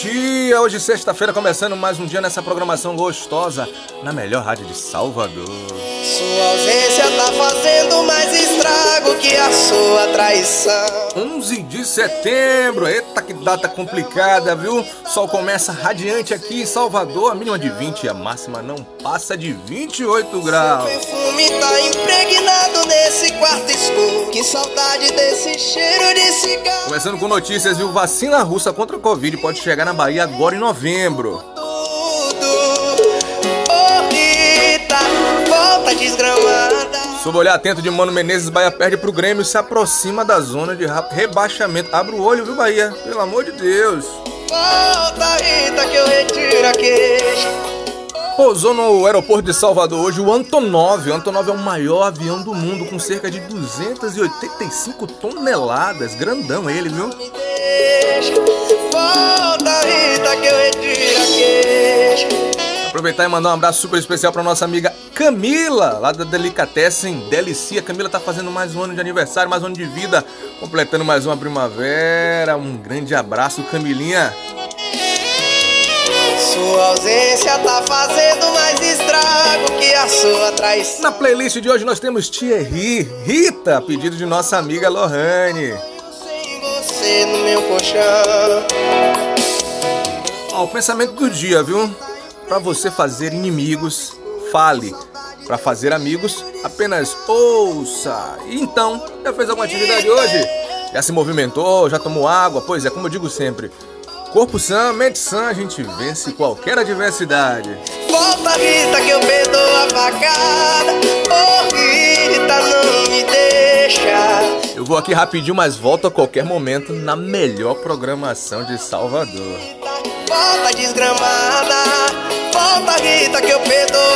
dia, hoje sexta-feira, começando mais um dia nessa programação gostosa na melhor rádio de Salvador. Sua ausência tá fazendo mais estrago que a sua traição. 11 de setembro, eita que data complicada, viu? Sol começa radiante aqui em Salvador, a mínima de 20 e a máxima não passa de 28 graus. Seu perfume tá impregnado nesse quarto escuro. Que saudade desse cheiro de cigarro. Começando com notícias, viu? Vacina russa contra a Covid pode chegar na Bahia agora em novembro. Sob o olhar atento de Mano Menezes, Bahia perde pro Grêmio e se aproxima da zona de rebaixamento. Abre o olho, viu, Bahia? Pelo amor de Deus. Volta, Rita, que eu retiro a queixa. Pousou no aeroporto de Salvador hoje o Antonov. O Antonov é o maior avião do mundo com cerca de 285 toneladas. Grandão ele, viu? Volta, Rita, que eu. Aproveitar e mandar um abraço super especial para nossa amiga Camila, lá da Delicatessen Delicia. Camila tá fazendo mais um ano de aniversário, mais um ano de vida, completando mais uma primavera. Um grande abraço, Camilinha. Sua ausência tá fazendo mais estrago que a sua traição. Na playlist de hoje nós temos Thierry, Rita, a pedido de nossa amiga Lohane. Sem você no meu colchão. Ó, o pensamento do dia, viu? Para você fazer inimigos, fale. Para fazer amigos, apenas ouça. E então, já fez alguma atividade hoje? Já se movimentou? Já tomou água? Pois é, como eu digo sempre, corpo sã, mente sã, a gente vence qualquer adversidade. Volta, Rita, que eu perdoo a facada. Oh, Rita, não me deixa. Eu vou aqui rapidinho, mas volto a qualquer momento na melhor programação de Salvador. Volta desgramada. Volta, Rita, que eu perdoo.